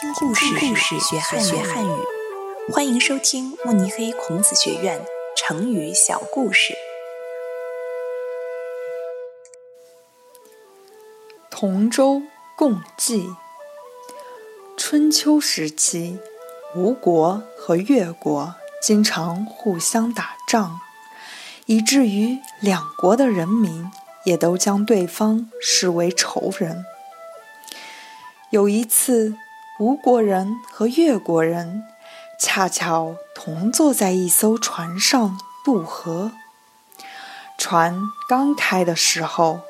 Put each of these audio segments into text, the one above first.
听故事，学汉学汉语。欢迎收听慕尼黑孔子学院成语小故事。同舟共济。春秋时期，吴国和越国经常互相打仗，以至于两国的人民也都将对方视为仇人。有一次，吴国人和越国人恰巧同坐在一艘船上渡河。船刚开的时候，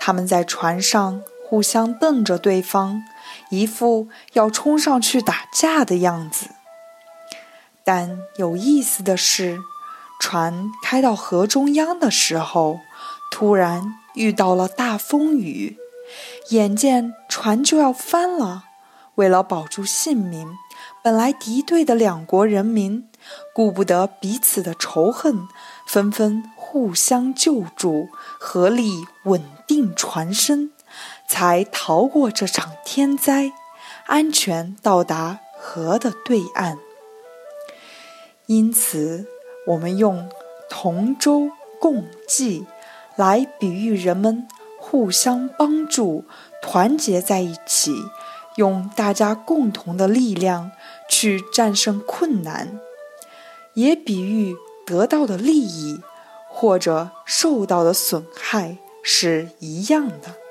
他们在船上互相瞪着对方，一副要冲上去打架的样子。但有意思的是，船开到河中央的时候，突然遇到了大风雨。眼见船就要翻了，为了保住性命，本来敌对的两国人民顾不得彼此的仇恨，纷纷互相救助，合力稳定船身，才逃过这场天灾，安全到达河的对岸。因此，我们用“同舟共济”来比喻人们。互相帮助，团结在一起，用大家共同的力量去战胜困难，也比喻得到的利益或者受到的损害是一样的。